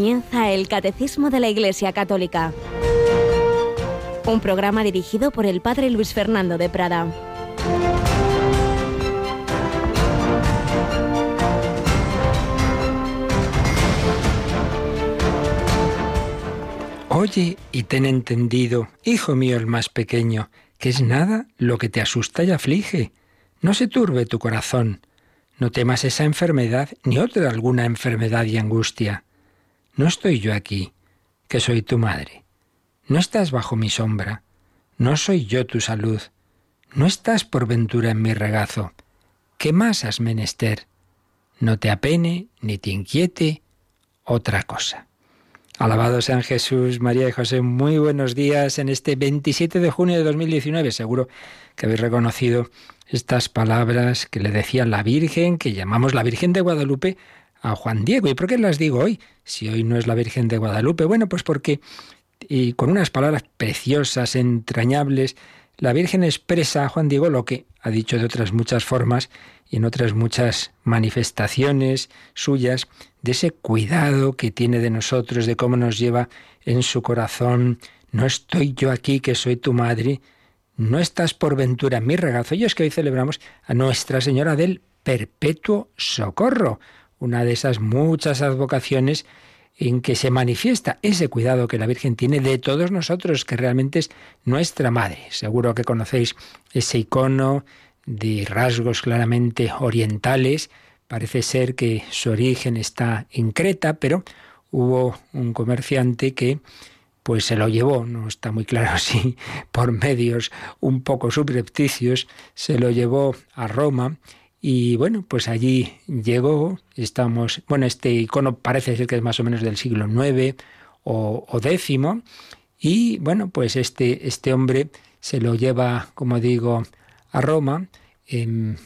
comienza el Catecismo de la Iglesia Católica, un programa dirigido por el Padre Luis Fernando de Prada. Oye y ten entendido, hijo mío el más pequeño, que es nada lo que te asusta y aflige. No se turbe tu corazón, no temas esa enfermedad ni otra alguna enfermedad y angustia. No estoy yo aquí, que soy tu madre. No estás bajo mi sombra. No soy yo tu salud. No estás por ventura en mi regazo. ¿Qué más has menester? No te apene ni te inquiete otra cosa. Alabado sean Jesús, María y José. Muy buenos días en este 27 de junio de 2019. Seguro que habéis reconocido estas palabras que le decía la Virgen, que llamamos la Virgen de Guadalupe, a Juan Diego. ¿Y por qué las digo hoy? Si hoy no es la Virgen de Guadalupe. Bueno, pues porque y con unas palabras preciosas, entrañables, la Virgen expresa a Juan Diego lo que ha dicho de otras muchas formas y en otras muchas manifestaciones suyas, de ese cuidado que tiene de nosotros, de cómo nos lleva en su corazón. No estoy yo aquí, que soy tu madre. No estás por ventura en mi regazo. Y es que hoy celebramos a Nuestra Señora del Perpetuo Socorro una de esas muchas advocaciones en que se manifiesta ese cuidado que la Virgen tiene de todos nosotros, que realmente es nuestra madre. Seguro que conocéis ese icono de rasgos claramente orientales. Parece ser que su origen está en Creta, pero hubo un comerciante que pues se lo llevó, no está muy claro si por medios un poco subrepticios, se lo llevó a Roma y bueno, pues allí llegó, estamos, bueno, este icono parece ser que es más o menos del siglo IX o, X, y bueno, pues este, este hombre se lo lleva, como digo, a Roma, em,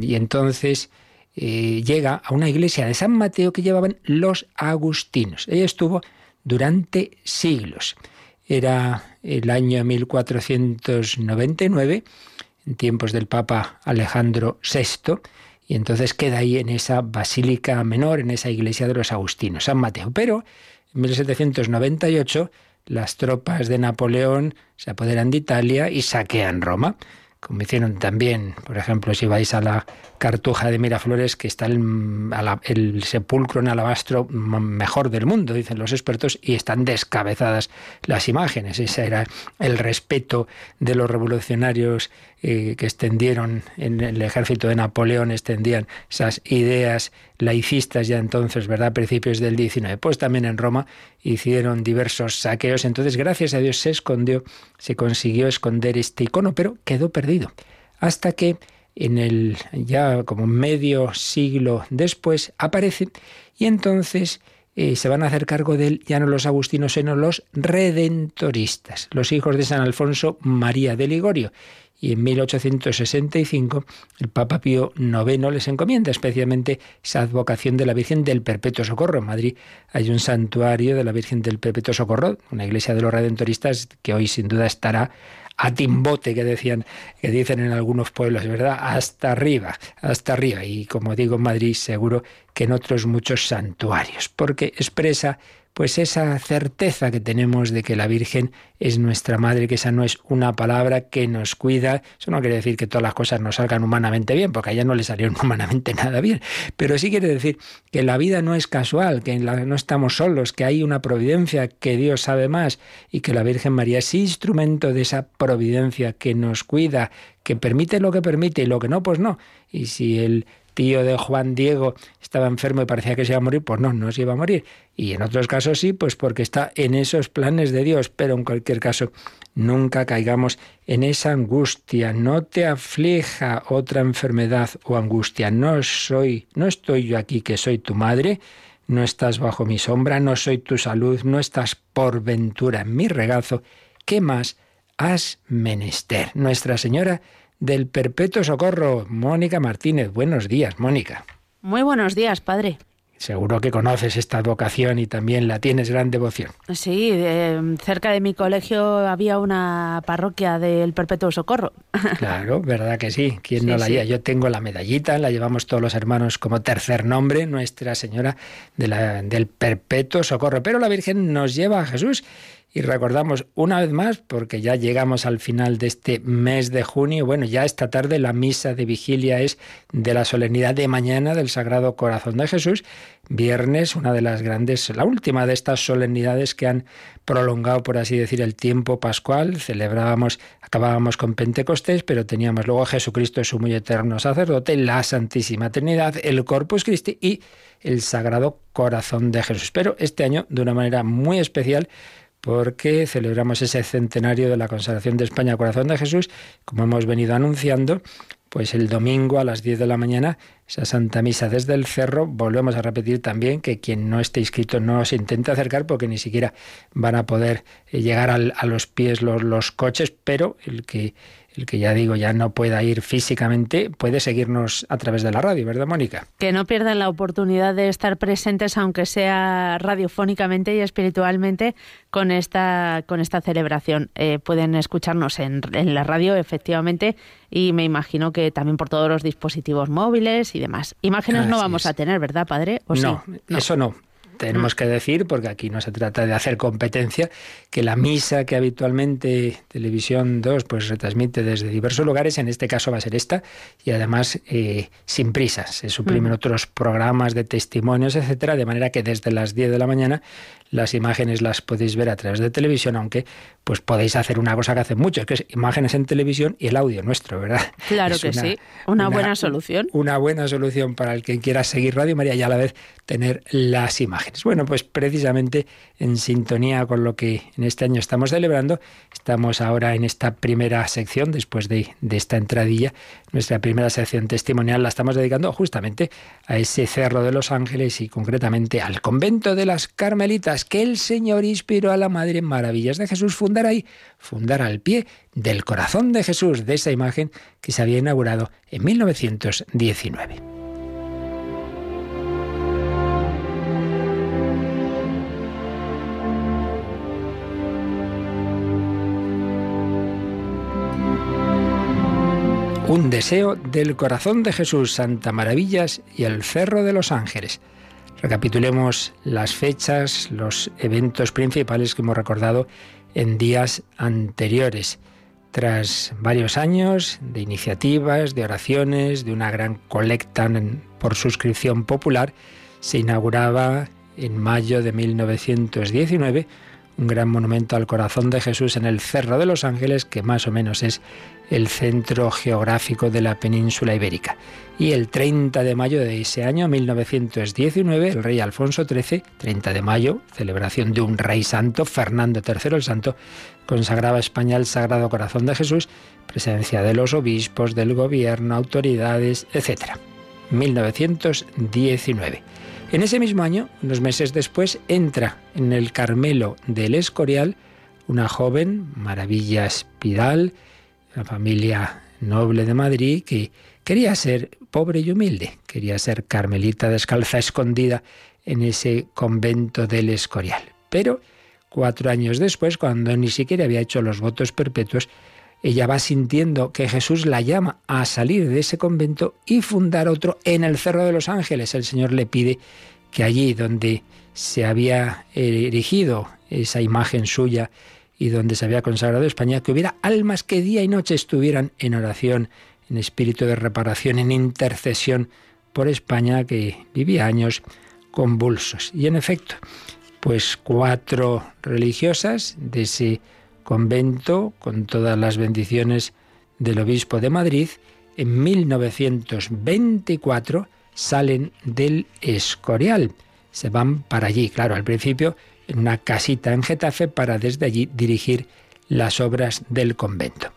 y entonces eh, llega a una iglesia de San Mateo que llevaban los agustinos. Ella estuvo durante siglos. Era el año 1499 en tiempos del Papa Alejandro VI, y entonces queda ahí en esa basílica menor, en esa iglesia de los Agustinos, San Mateo. Pero en 1798 las tropas de Napoleón se apoderan de Italia y saquean Roma como hicieron también, por ejemplo, si vais a la Cartuja de Miraflores, que está el, sepulcro en alabastro mejor del mundo, dicen los expertos, y están descabezadas las imágenes. Ese era el respeto de los revolucionarios eh, que extendieron en el ejército de Napoleón, extendían esas ideas laicistas ya entonces, ¿verdad? Principios del 19. Pues también en Roma hicieron diversos saqueos. Entonces, gracias a Dios se escondió, se consiguió esconder este icono, pero quedó perdido. Hasta que en el ya como medio siglo después aparece y entonces eh, se van a hacer cargo de él ya no los agustinos, sino los redentoristas, los hijos de San Alfonso María de Ligorio y en 1865 el Papa Pío IX les encomienda especialmente esa advocación de la Virgen del Perpetuo Socorro. En Madrid hay un santuario de la Virgen del Perpetuo Socorro, una iglesia de los redentoristas que hoy sin duda estará a timbote que decían que dicen en algunos pueblos, ¿verdad? Hasta arriba, hasta arriba y como digo en Madrid seguro que en otros muchos santuarios, porque expresa pues esa certeza que tenemos de que la Virgen es nuestra madre, que esa no es una palabra que nos cuida. Eso no quiere decir que todas las cosas nos salgan humanamente bien, porque a ella no le salieron humanamente nada bien. Pero sí quiere decir que la vida no es casual, que no estamos solos, que hay una providencia, que Dios sabe más y que la Virgen María es instrumento de esa providencia que nos cuida, que permite lo que permite y lo que no, pues no. Y si el tío de Juan Diego estaba enfermo y parecía que se iba a morir, pues no, no se iba a morir. Y en otros casos sí, pues porque está en esos planes de Dios, pero en cualquier caso nunca caigamos en esa angustia, no te aflija otra enfermedad o angustia, no soy, no estoy yo aquí que soy tu madre, no estás bajo mi sombra, no soy tu salud, no estás por ventura en mi regazo, ¿qué más has menester? Nuestra Señora del Perpetuo Socorro, Mónica Martínez. Buenos días, Mónica. Muy buenos días, padre. Seguro que conoces esta vocación y también la tienes gran devoción. Sí, cerca de mi colegio había una parroquia del Perpetuo Socorro. Claro, verdad que sí. ¿Quién no la lleva? Yo tengo la medallita, la llevamos todos los hermanos como tercer nombre, Nuestra Señora de la, del Perpetuo Socorro. Pero la Virgen nos lleva a Jesús y recordamos una vez más, porque ya llegamos al final de este mes de junio, bueno, ya esta tarde la misa de vigilia es de la solemnidad de mañana del Sagrado Corazón de Jesús, viernes, una de las grandes, la última de estas solemnidades que han prolongado, por así decir, el tiempo pascual. Celebrábamos, acabábamos con Pentecostés, pero teníamos luego a Jesucristo, su muy eterno sacerdote, la Santísima Trinidad, el Corpus Christi y el Sagrado Corazón de Jesús. Pero este año, de una manera muy especial, porque celebramos ese centenario de la consagración de España al corazón de Jesús, como hemos venido anunciando, pues el domingo a las 10 de la mañana, esa Santa Misa desde el cerro, volvemos a repetir también que quien no esté inscrito no se intente acercar porque ni siquiera van a poder eh, llegar a los pies los, los coches, pero el que el que ya digo ya no pueda ir físicamente, puede seguirnos a través de la radio, ¿verdad, Mónica? Que no pierdan la oportunidad de estar presentes, aunque sea radiofónicamente y espiritualmente, con esta, con esta celebración. Eh, pueden escucharnos en, en la radio, efectivamente, y me imagino que también por todos los dispositivos móviles y demás. Imágenes no vamos a tener, ¿verdad, padre? no, eso no. Tenemos que decir, porque aquí no se trata de hacer competencia, que la misa que habitualmente Televisión 2 pues retransmite desde diversos lugares, en este caso va a ser esta, y además eh, sin prisas. Se suprimen otros programas de testimonios, etcétera, de manera que desde las 10 de la mañana las imágenes las podéis ver a través de televisión, aunque pues podéis hacer una cosa que hacen muchos, que es imágenes en televisión y el audio nuestro, ¿verdad? Claro que sí, una, buena solución. Una buena solución para el que quiera seguir Radio María y a la vez tener las imágenes. Bueno, pues precisamente en sintonía con lo que en este año estamos celebrando, estamos ahora en esta primera sección, después de, de esta entradilla, nuestra primera sección testimonial la estamos dedicando justamente a ese Cerro de los Ángeles y concretamente al convento de las Carmelitas que el Señor inspiró a la Madre en Maravillas de Jesús fundar ahí, fundar al pie del corazón de Jesús, de esa imagen que se había inaugurado en 1919. Un deseo del corazón de Jesús, Santa Maravillas y el Cerro de los Ángeles. Recapitulemos las fechas, los eventos principales que hemos recordado en días anteriores. Tras varios años de iniciativas, de oraciones, de una gran colecta por suscripción popular, se inauguraba en mayo de 1919 un gran monumento al corazón de Jesús en el Cerro de los Ángeles, que más o menos es el centro geográfico de la península ibérica. Y el 30 de mayo de ese año, 1919, el rey Alfonso XIII, 30 de mayo, celebración de un rey santo, Fernando III el Santo, consagraba a España el Sagrado Corazón de Jesús, presencia de los obispos, del gobierno, autoridades, etc. 1919. En ese mismo año, unos meses después, entra en el Carmelo del Escorial una joven, Maravilla Espidal, una familia noble de Madrid, que quería ser pobre y humilde, quería ser carmelita descalza, escondida en ese convento del Escorial. Pero cuatro años después, cuando ni siquiera había hecho los votos perpetuos, ella va sintiendo que Jesús la llama a salir de ese convento y fundar otro en el Cerro de los Ángeles. El Señor le pide que allí donde se había erigido esa imagen suya y donde se había consagrado España, que hubiera almas que día y noche estuvieran en oración, en espíritu de reparación, en intercesión por España, que vivía años convulsos. Y en efecto, pues cuatro religiosas de ese convento, con todas las bendiciones del obispo de Madrid, en 1924 salen del Escorial. Se van para allí, claro, al principio en una casita en Getafe para desde allí dirigir las obras del convento.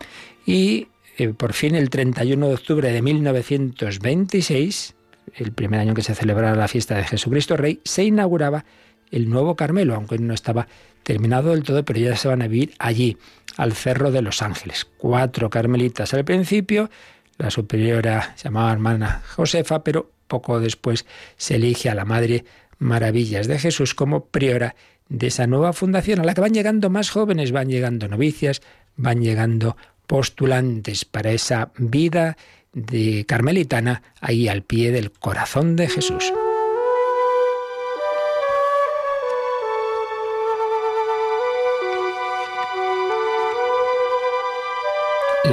Y eh, por fin el 31 de octubre de 1926, el primer año que se celebraba la fiesta de Jesucristo Rey, se inauguraba el nuevo Carmelo, aunque no estaba terminado del todo, pero ya se van a vivir allí, al Cerro de los Ángeles. Cuatro carmelitas al principio, la superiora se llamaba hermana Josefa, pero poco después se elige a la Madre Maravillas de Jesús como priora de esa nueva fundación a la que van llegando más jóvenes, van llegando novicias, van llegando postulantes para esa vida de carmelitana ahí al pie del corazón de Jesús.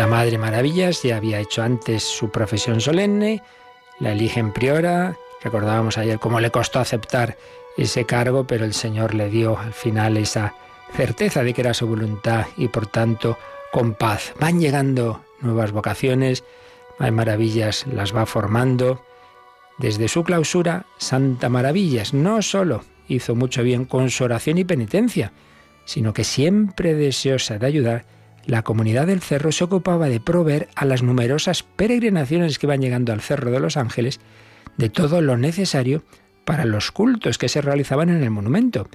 La Madre Maravillas ya había hecho antes su profesión solemne, la eligen priora, recordábamos ayer cómo le costó aceptar ese cargo, pero el Señor le dio al final esa certeza de que era su voluntad y por tanto con paz. Van llegando nuevas vocaciones, hay maravillas las va formando. Desde su clausura, Santa Maravillas no solo hizo mucho bien con su oración y penitencia, sino que siempre deseosa de ayudar, la comunidad del cerro se ocupaba de proveer a las numerosas peregrinaciones que van llegando al Cerro de los Ángeles de todo lo necesario para los cultos que se realizaban en el monumento.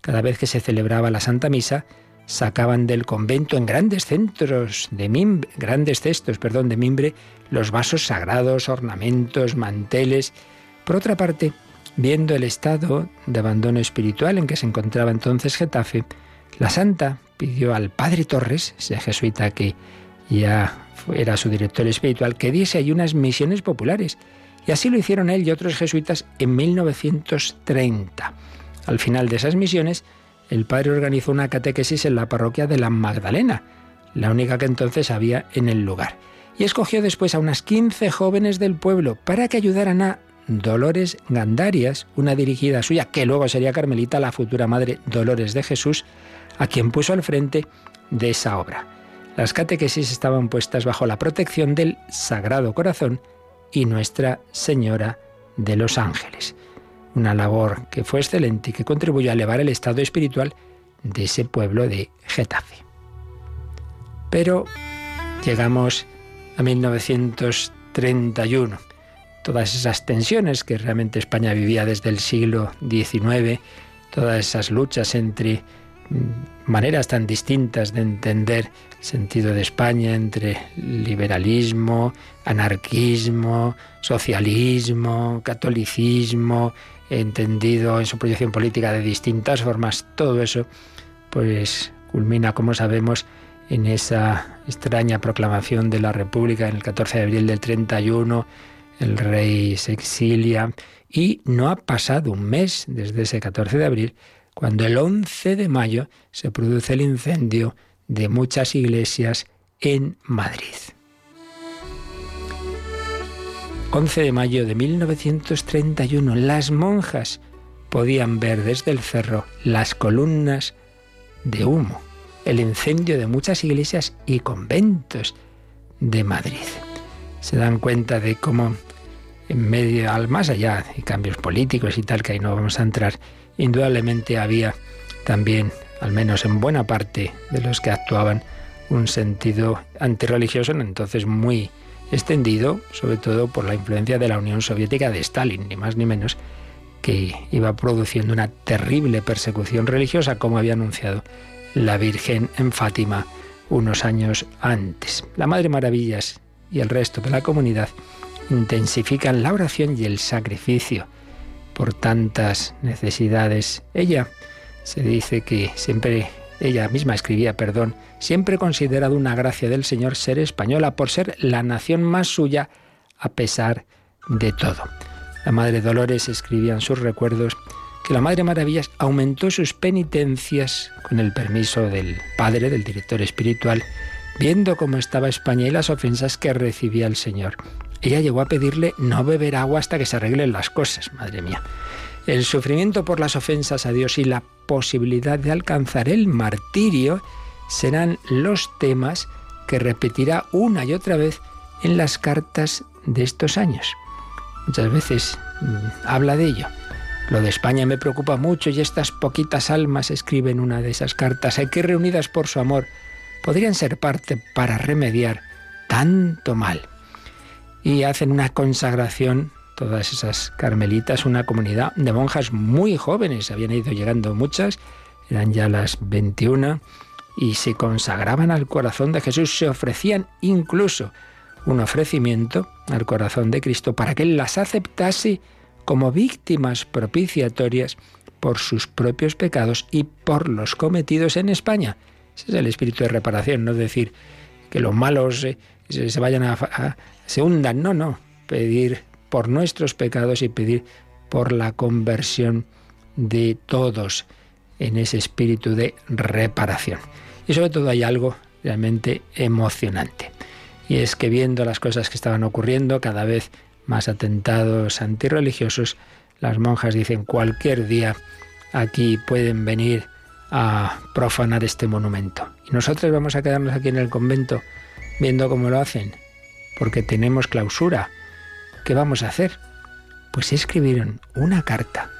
Cada vez que se celebraba la Santa Misa, sacaban del convento en grandes centros de mimbre, grandes cestos, perdón, de mimbre, los vasos sagrados, ornamentos, manteles. Por otra parte, viendo el estado de abandono espiritual en que se encontraba entonces Getafe, la santa pidió al padre Torres, ese jesuita que ya era su director espiritual, que diese ahí unas misiones populares. Y así lo hicieron él y otros jesuitas en 1930. Al final de esas misiones, el padre organizó una catequesis en la parroquia de la Magdalena, la única que entonces había en el lugar. Y escogió después a unas 15 jóvenes del pueblo para que ayudaran a Dolores Gandarias, una dirigida suya, que luego sería Carmelita, la futura madre Dolores de Jesús, a quien puso al frente de esa obra. Las catequesis estaban puestas bajo la protección del Sagrado Corazón y Nuestra Señora de los Ángeles una labor que fue excelente y que contribuyó a elevar el estado espiritual de ese pueblo de Getafe. Pero llegamos a 1931. Todas esas tensiones que realmente España vivía desde el siglo XIX, todas esas luchas entre maneras tan distintas de entender el sentido de España entre liberalismo, anarquismo, socialismo, catolicismo, entendido en su proyección política de distintas formas, todo eso pues culmina, como sabemos, en esa extraña proclamación de la República en el 14 de abril del 31, el rey se exilia y no ha pasado un mes desde ese 14 de abril cuando el 11 de mayo se produce el incendio de muchas iglesias en Madrid. 11 de mayo de 1931, las monjas podían ver desde el cerro las columnas de humo, el incendio de muchas iglesias y conventos de Madrid. Se dan cuenta de cómo en medio, al más allá de cambios políticos y tal, que ahí no vamos a entrar, indudablemente había también, al menos en buena parte de los que actuaban, un sentido antirreligioso, entonces muy extendido sobre todo por la influencia de la Unión Soviética de Stalin, ni más ni menos, que iba produciendo una terrible persecución religiosa, como había anunciado la Virgen en Fátima unos años antes. La Madre Maravillas y el resto de la comunidad intensifican la oración y el sacrificio por tantas necesidades. Ella se dice que siempre ella misma escribía, perdón, siempre considerado una gracia del Señor ser española por ser la nación más suya a pesar de todo. La Madre Dolores escribía en sus recuerdos que la Madre Maravillas aumentó sus penitencias con el permiso del Padre, del director espiritual, viendo cómo estaba España y las ofensas que recibía el Señor. Ella llegó a pedirle no beber agua hasta que se arreglen las cosas, madre mía. El sufrimiento por las ofensas a Dios y la posibilidad de alcanzar el martirio serán los temas que repetirá una y otra vez en las cartas de estos años. Muchas veces mm, habla de ello. Lo de España me preocupa mucho y estas poquitas almas, escribe en una de esas cartas, hay que reunidas por su amor, podrían ser parte para remediar tanto mal. Y hacen una consagración todas esas carmelitas, una comunidad de monjas muy jóvenes, habían ido llegando muchas, eran ya las 21, y se consagraban al corazón de Jesús, se ofrecían incluso un ofrecimiento al corazón de Cristo para que Él las aceptase como víctimas propiciatorias por sus propios pecados y por los cometidos en España. Ese es el espíritu de reparación, no decir que los malos eh, se, vayan a, se hundan, no, no, pedir por nuestros pecados y pedir por la conversión de todos en ese espíritu de reparación. Y sobre todo hay algo realmente emocionante. Y es que viendo las cosas que estaban ocurriendo, cada vez más atentados antirreligiosos, las monjas dicen cualquier día aquí pueden venir a profanar este monumento. Y nosotros vamos a quedarnos aquí en el convento viendo cómo lo hacen, porque tenemos clausura. ¿Qué vamos a hacer? Pues escribieron una carta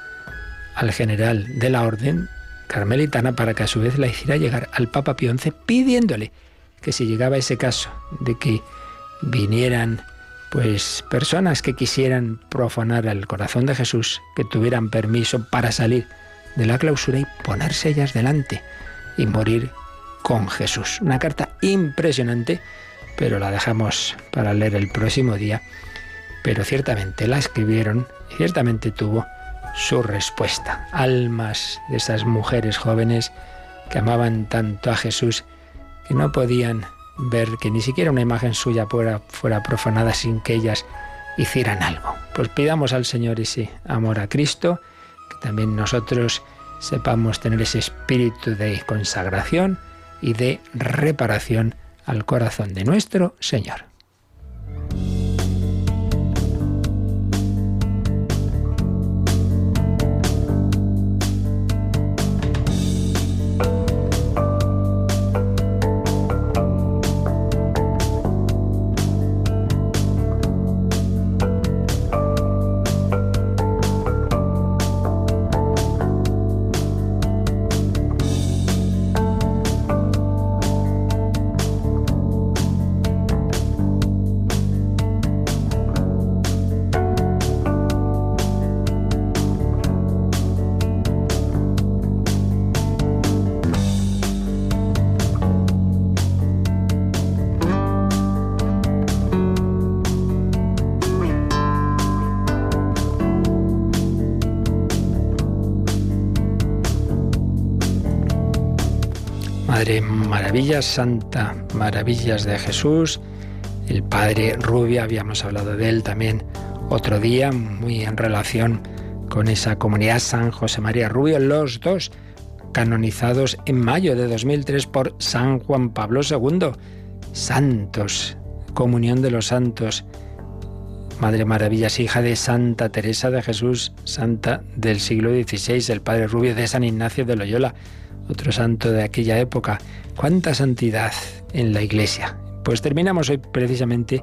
al general de la orden carmelitana para que a su vez la hiciera llegar al Papa Pío XI pidiéndole que si llegaba ese caso de que vinieran pues personas que quisieran profanar el corazón de Jesús, que tuvieran permiso para salir de la clausura y ponerse ellas delante y morir con Jesús. Una carta impresionante, pero la dejamos para leer el próximo día. Pero ciertamente la escribieron y ciertamente tuvo su respuesta. Almas de esas mujeres jóvenes que amaban tanto a Jesús que no podían ver que ni siquiera una imagen suya fuera, fuera profanada sin que ellas hicieran algo. Pues pidamos al Señor ese amor a Cristo, que también nosotros sepamos tener ese espíritu de consagración y de reparación al corazón de nuestro Señor. Santa, Maravillas de Jesús, el Padre Rubia, habíamos hablado de él también otro día, muy en relación con esa comunidad San José María Rubio, los dos canonizados en mayo de 2003 por San Juan Pablo II. Santos, comunión de los santos. Madre Maravillas, hija de Santa Teresa de Jesús, santa del siglo XVI, el Padre Rubio de San Ignacio de Loyola, otro santo de aquella época. ¿Cuánta santidad en la Iglesia? Pues terminamos hoy precisamente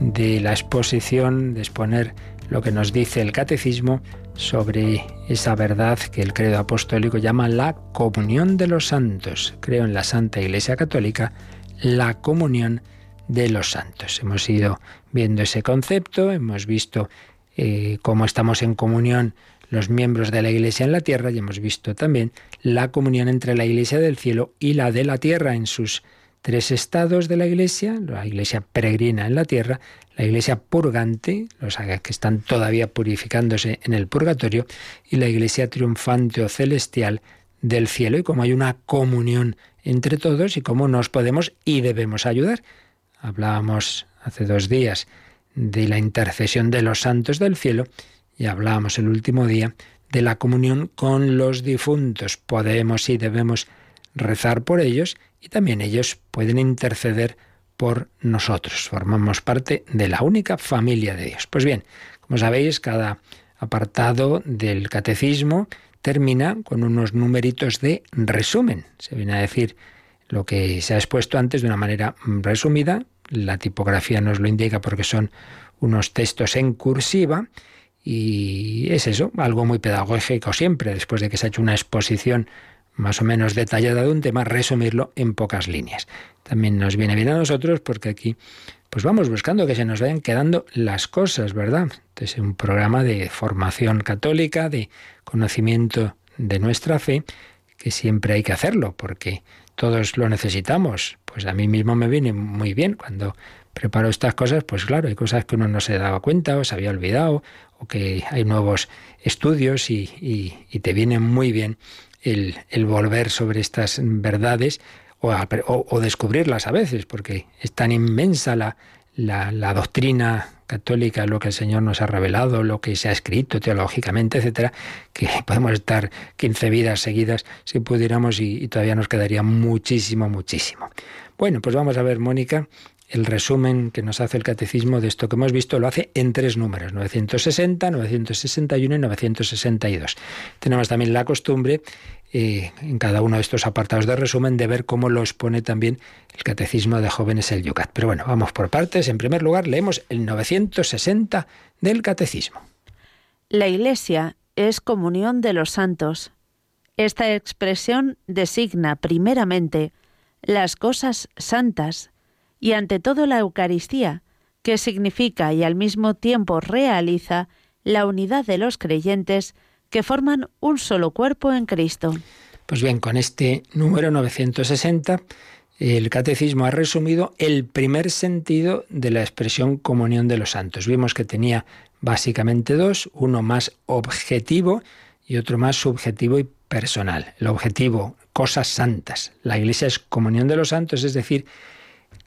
de la exposición, de exponer lo que nos dice el catecismo sobre esa verdad que el credo apostólico llama la comunión de los santos. Creo en la Santa Iglesia Católica, la comunión de los santos. Hemos ido viendo ese concepto, hemos visto eh, cómo estamos en comunión los miembros de la Iglesia en la tierra y hemos visto también la comunión entre la Iglesia del cielo y la de la tierra en sus tres estados de la Iglesia, la Iglesia peregrina en la tierra, la Iglesia purgante, los que están todavía purificándose en el purgatorio, y la Iglesia triunfante o celestial del cielo, y cómo hay una comunión entre todos y cómo nos podemos y debemos ayudar. Hablábamos hace dos días de la intercesión de los santos del cielo y hablábamos el último día de la comunión con los difuntos. Podemos y debemos rezar por ellos y también ellos pueden interceder por nosotros. Formamos parte de la única familia de Dios. Pues bien, como sabéis, cada apartado del catecismo termina con unos numeritos de resumen. Se viene a decir lo que se ha expuesto antes de una manera resumida. La tipografía nos lo indica porque son unos textos en cursiva y es eso, algo muy pedagógico siempre, después de que se ha hecho una exposición más o menos detallada de un tema, resumirlo en pocas líneas. También nos viene bien a nosotros porque aquí pues vamos buscando que se nos vayan quedando las cosas, ¿verdad? Entonces, un programa de formación católica, de conocimiento de nuestra fe, que siempre hay que hacerlo, porque todos lo necesitamos. Pues a mí mismo me viene muy bien cuando preparo estas cosas, pues claro, hay cosas que uno no se daba cuenta o se había olvidado, que hay nuevos estudios y, te viene muy bien el, volver sobre estas verdades o, descubrirlas a veces, porque es tan inmensa la, la, doctrina católica, lo que el Señor nos ha revelado, lo que se ha escrito teológicamente, etcétera, que podemos estar 15 vidas seguidas si pudiéramos y todavía nos quedaría muchísimo, muchísimo. Bueno, pues vamos a ver, Mónica, el resumen que nos hace el catecismo de esto que hemos visto lo hace en tres números, 960, 961 y 962. Tenemos también la costumbre eh, en cada uno de estos apartados de resumen de ver cómo lo expone también el catecismo de jóvenes el Yucat. Pero bueno, vamos por partes. En primer lugar, leemos el 960 del catecismo. La Iglesia es comunión de los santos. Esta expresión designa primeramente las cosas santas y ante todo la Eucaristía, que significa y al mismo tiempo realiza la unidad de los creyentes que forman un solo cuerpo en Cristo. Pues bien, con este número 960, el catecismo ha resumido el primer sentido de la expresión comunión de los santos. Vimos que tenía básicamente dos, uno más objetivo y otro más subjetivo y personal. El objetivo, cosas santas. La Iglesia es comunión de los santos, es decir,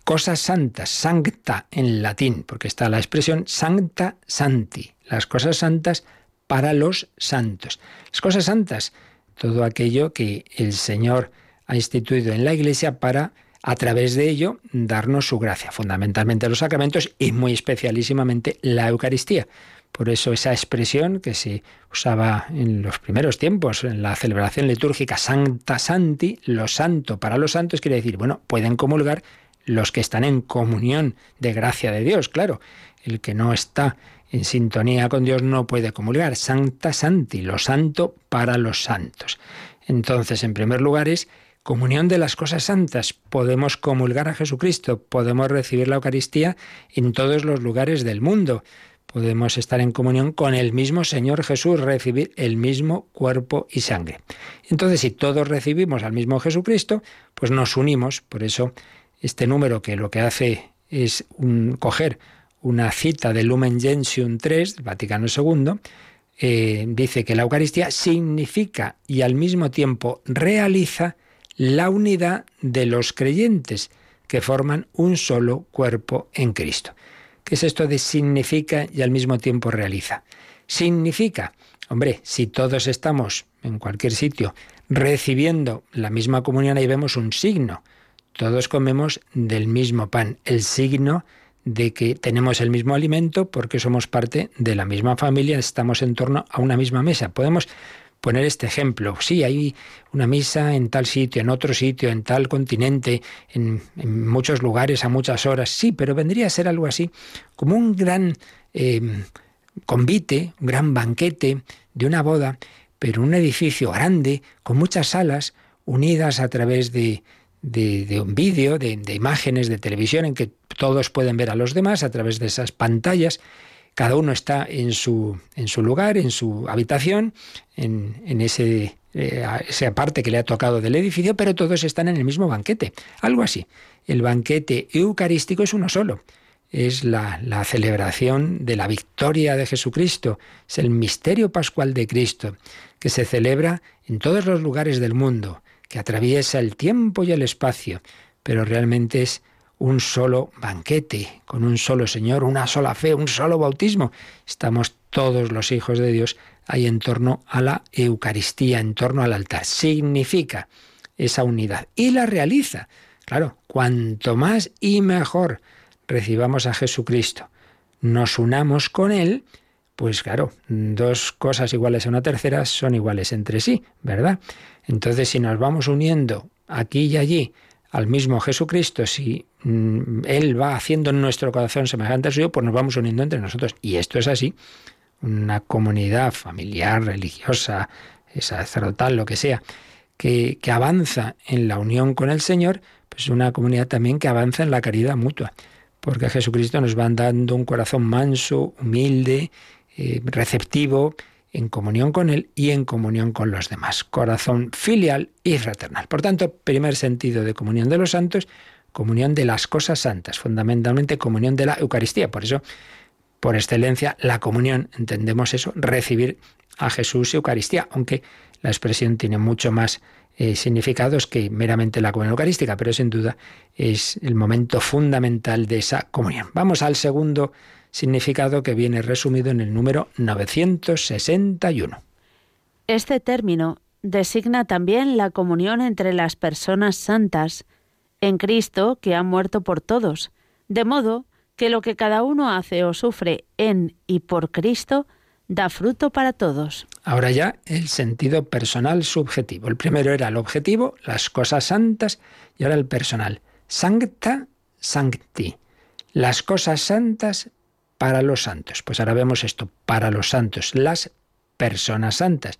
cosas santas, sancta en latín, porque está la expresión sancta santi, las cosas santas para los santos. Las cosas santas, todo aquello que el Señor ha instituido en la Iglesia para a través de ello darnos su gracia, fundamentalmente los sacramentos y muy especialísimamente la Eucaristía. Por eso esa expresión que se usaba en los primeros tiempos, en la celebración litúrgica Sancta Santi, lo santo para los santos, quiere decir, bueno, pueden comulgar los que están en comunión de gracia de Dios, claro. El que no está en sintonía con Dios no puede comulgar. Santa Santi, lo santo para los santos. Entonces, en primer lugar es comunión de las cosas santas. Podemos comulgar a Jesucristo, podemos recibir la Eucaristía en todos los lugares del mundo. Podemos estar en comunión con el mismo Señor Jesús, recibir el mismo cuerpo y sangre. Entonces, si todos recibimos al mismo Jesucristo, pues nos unimos. Por eso este número que lo que hace es coger una cita del Lumen Gentium 3, del Vaticano II, eh, dice que la Eucaristía significa y al mismo tiempo realiza la unidad de los creyentes que forman un solo cuerpo en Cristo. ¿Qué es esto de significa y al mismo tiempo realiza? Significa, hombre, si todos estamos en cualquier sitio recibiendo la misma comunión, ahí vemos un signo todos comemos del mismo pan, el signo de que tenemos el mismo alimento porque somos parte de la misma familia, estamos en torno a una misma mesa. Podemos poner este ejemplo. Sí, hay una misa en tal sitio, en otro sitio, en tal continente, en, muchos lugares, a muchas horas. Sí, pero vendría a ser algo así como un gran eh, convite, un gran banquete de una boda, pero un edificio grande, con muchas salas unidas a través de, de, un vídeo, de, imágenes de televisión en que todos pueden ver a los demás a través de esas pantallas. Cada uno está en su, en su lugar, en su habitación, en, en ese, eh, esa parte que le ha tocado del edificio, pero todos están en el mismo banquete. Algo así. El banquete eucarístico es uno solo. Es la, la celebración de la victoria de Jesucristo. Es el misterio pascual de Cristo, que se celebra en todos los lugares del mundo que atraviesa el tiempo y el espacio, pero realmente es un solo banquete, con un solo Señor, una sola fe, un solo bautismo. Estamos todos los hijos de Dios ahí en torno a la Eucaristía, en torno al altar. Significa esa unidad y la realiza. Claro, cuanto más y mejor recibamos a Jesucristo, nos unamos con Él, pues claro, dos cosas iguales a una tercera son iguales entre sí, ¿verdad? Entonces, si nos vamos uniendo aquí y allí al mismo Jesucristo, si mm, Él va haciendo en nuestro corazón semejante al suyo, pues nos vamos uniendo entre nosotros. Y esto es así. Una comunidad familiar, religiosa, sacerdotal, lo que sea, que, que avanza en la unión con el Señor, pues una comunidad también que avanza en la caridad mutua. Porque Jesucristo nos va dando un corazón manso, humilde, eh, receptivo, en comunión con Él y en comunión con los demás. Corazón filial y fraternal. Por tanto, primer sentido de comunión de los santos, comunión de las cosas santas, fundamentalmente comunión de la Eucaristía. Por eso, por excelencia, la comunión, entendemos eso, recibir a Jesús y Eucaristía, aunque la expresión tiene mucho más eh, significados que meramente la comunión eucarística, pero sin duda es el momento fundamental de esa comunión. Vamos al segundo significado que viene resumido en el número 961. Este término designa también la comunión entre las personas santas en Cristo que ha muerto por todos, de modo que lo que cada uno hace o sufre en y por Cristo da fruto para todos. Ahora ya el sentido personal subjetivo. El primero era el objetivo, las cosas santas, y ahora el personal. Sancta, sancti. Las cosas santas para los santos. Pues ahora vemos esto, para los santos, las personas santas.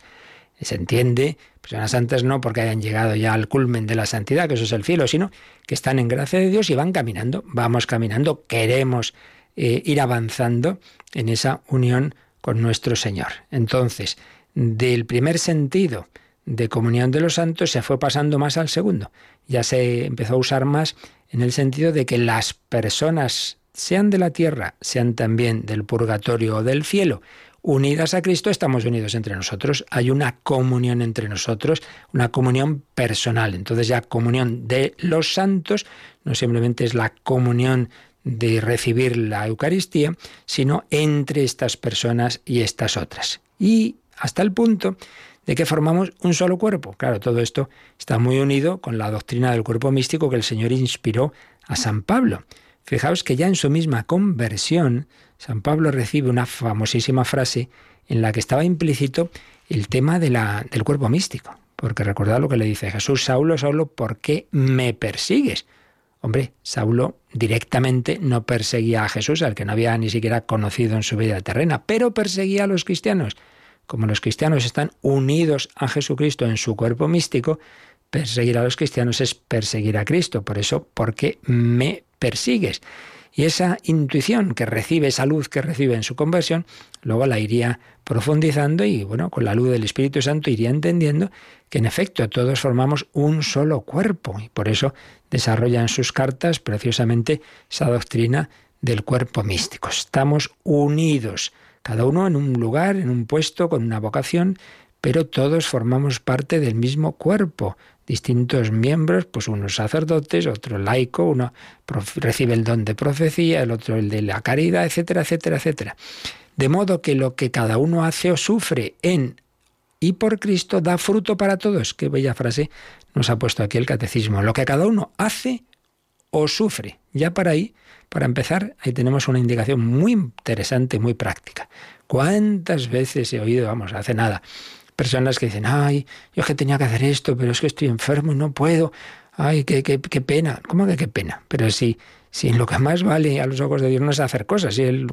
Se entiende, personas santas no porque hayan llegado ya al culmen de la santidad, que eso es el cielo, sino que están en gracia de Dios y van caminando, vamos caminando, queremos eh, ir avanzando en esa unión con nuestro Señor. Entonces, del primer sentido de comunión de los santos se fue pasando más al segundo. Ya se empezó a usar más en el sentido de que las personas, sean de la tierra, sean también del purgatorio o del cielo, unidas a Cristo, estamos unidos entre nosotros. Hay una comunión entre nosotros, una comunión personal. Entonces ya comunión de los santos no simplemente es la comunión de recibir la Eucaristía, sino entre estas personas y estas otras. Y hasta el punto de que formamos un solo cuerpo. Claro, todo esto está muy unido con la doctrina del cuerpo místico que el Señor inspiró a San Pablo. Fijaos que ya en su misma conversión, San Pablo recibe una famosísima frase en la que estaba implícito el tema del cuerpo místico. Porque recordad lo que le dice Jesús, Saulo, Saulo, ¿por qué me persigues? Hombre, Saulo directamente no perseguía a Jesús, al que no había ni siquiera conocido en su vida terrena, pero perseguía a los cristianos. Como los cristianos están unidos a Jesucristo en su cuerpo místico, perseguir a los cristianos es perseguir a Cristo. Por eso, ¿por qué me persigues. Y esa intuición que recibe, esa luz que recibe en su conversión, luego la iría profundizando y, bueno, con la luz del Espíritu Santo iría entendiendo que en efecto todos formamos un solo cuerpo. Y por eso desarrolla en sus cartas preciosamente esa doctrina del cuerpo místico. Estamos unidos, cada uno en un lugar, en un puesto, con una vocación, pero todos formamos parte del mismo cuerpo, distintos miembros, pues unos sacerdotes, otro laico, uno recibe el don de profecía, el otro el de la caridad, etcétera, etcétera, etcétera. De modo que lo que cada uno hace o sufre en y por Cristo da fruto para todos. Qué bella frase nos ha puesto aquí el catecismo. Lo que cada uno hace o sufre. Ya para ahí, para empezar, ahí tenemos una indicación muy interesante, muy práctica. ¿Cuántas veces he oído, vamos, hace nada, personas que dicen, ay, yo es que tenía que hacer esto, pero es que estoy enfermo y no puedo. Ay, qué, qué, qué pena. ¿Cómo que qué pena? Pero si, si lo que más vale a los ojos de Dios no es hacer cosas, si él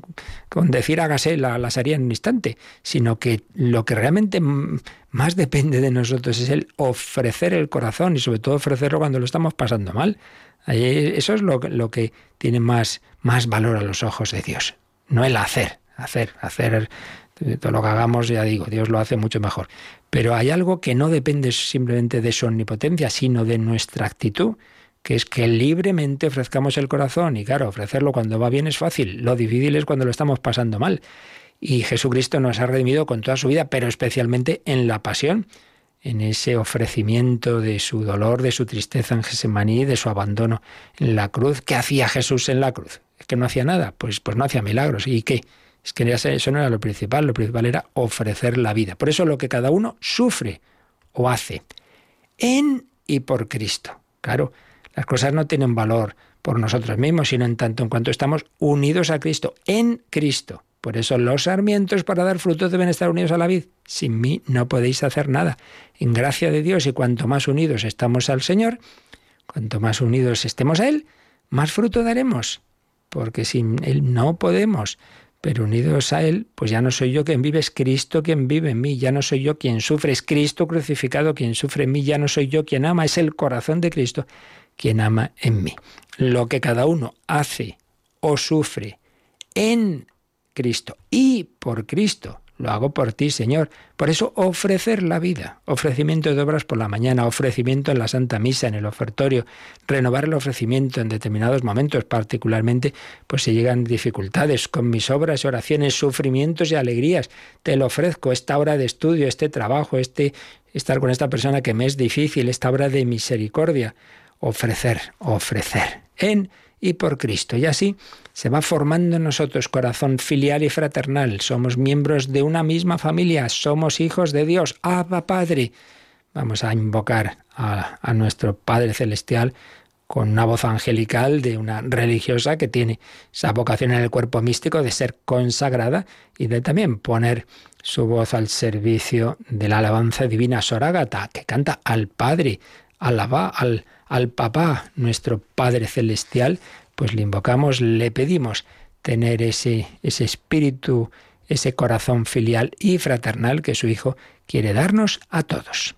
con decir hágase la, las haría en un instante, sino que lo que realmente más depende de nosotros es el ofrecer el corazón y sobre todo ofrecerlo cuando lo estamos pasando mal. Eso es lo, lo que tiene más, más valor a los ojos de Dios, no el hacer, hacer, hacer todo lo que hagamos, ya digo, Dios lo hace mucho mejor. Pero hay algo que no depende simplemente de su omnipotencia, sino de nuestra actitud, que es que libremente ofrezcamos el corazón. Y claro, ofrecerlo cuando va bien es fácil, lo difícil es cuando lo estamos pasando mal. Y Jesucristo nos ha redimido con toda su vida, pero especialmente en la pasión, en ese ofrecimiento de su dolor, de su tristeza en Gesemaní, de su abandono en la cruz. ¿Qué hacía Jesús en la cruz? ¿Es que no hacía nada? Pues, pues no hacía milagros. ¿Y qué? Es que eso no era lo principal, lo principal era ofrecer la vida. Por eso lo que cada uno sufre o hace en y por Cristo. Claro, las cosas no tienen valor por nosotros mismos, sino en tanto en cuanto estamos unidos a Cristo, en Cristo. Por eso los sarmientos para dar frutos deben estar unidos a la vid. Sin mí no podéis hacer nada. En gracia de Dios y cuanto más unidos estamos al Señor, cuanto más unidos estemos a Él, más fruto daremos. Porque sin Él no podemos pero unidos a Él, pues ya no soy yo quien vive, es Cristo quien vive en mí, ya no soy yo quien sufre, es Cristo crucificado quien sufre en mí, ya no soy yo quien ama, es el corazón de Cristo quien ama en mí. Lo que cada uno hace o sufre en Cristo y por Cristo, lo hago por ti, Señor. Por eso ofrecer la vida, ofrecimiento de obras por la mañana, ofrecimiento en la Santa Misa, en el ofertorio, renovar el ofrecimiento en determinados momentos, particularmente, pues si llegan dificultades con mis obras, oraciones, sufrimientos y alegrías. Te lo ofrezco, esta hora de estudio, este trabajo, este estar con esta persona que me es difícil, esta obra de misericordia. Ofrecer, ofrecer en y por Cristo. Y así se va formando en nosotros corazón filial y fraternal. Somos miembros de una misma familia, somos hijos de Dios. Abba Padre. Vamos a invocar a, nuestro Padre Celestial con una voz angelical de una religiosa que tiene esa vocación en el cuerpo místico de ser consagrada y de también poner su voz al servicio de la alabanza divina Sorágata, que canta al Padre, alaba al al papá, nuestro Padre Celestial, pues le invocamos, le pedimos tener ese, ese espíritu, ese corazón filial y fraternal que su Hijo quiere darnos a todos.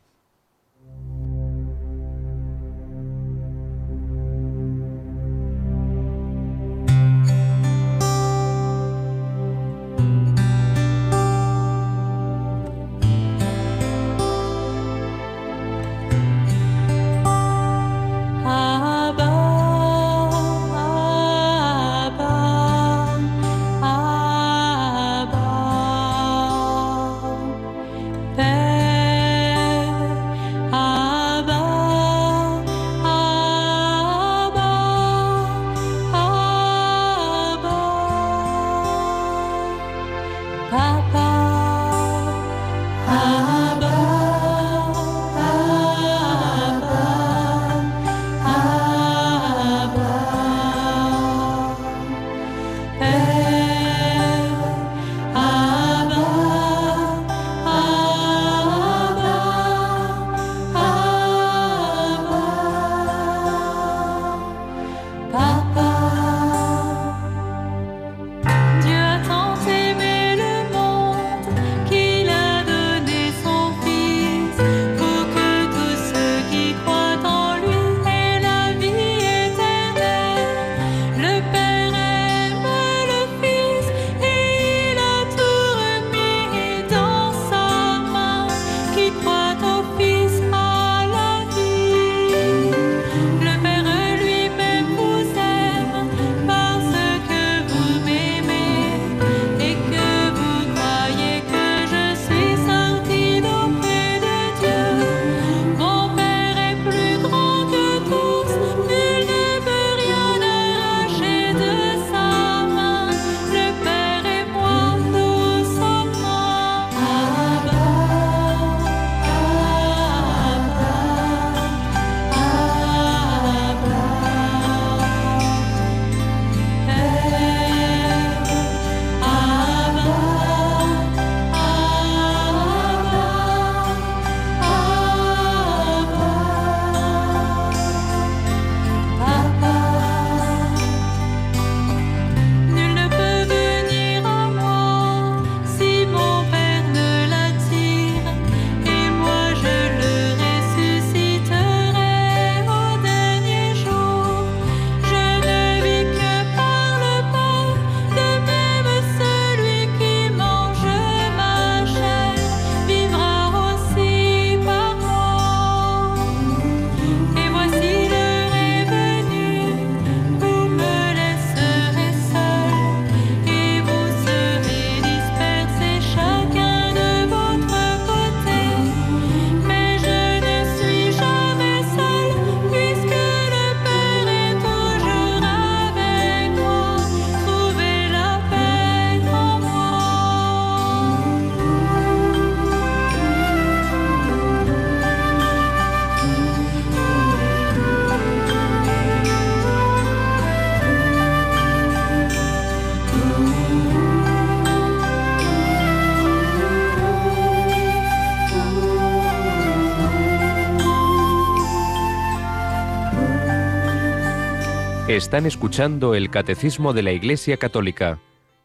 Están escuchando el Catecismo de la Iglesia Católica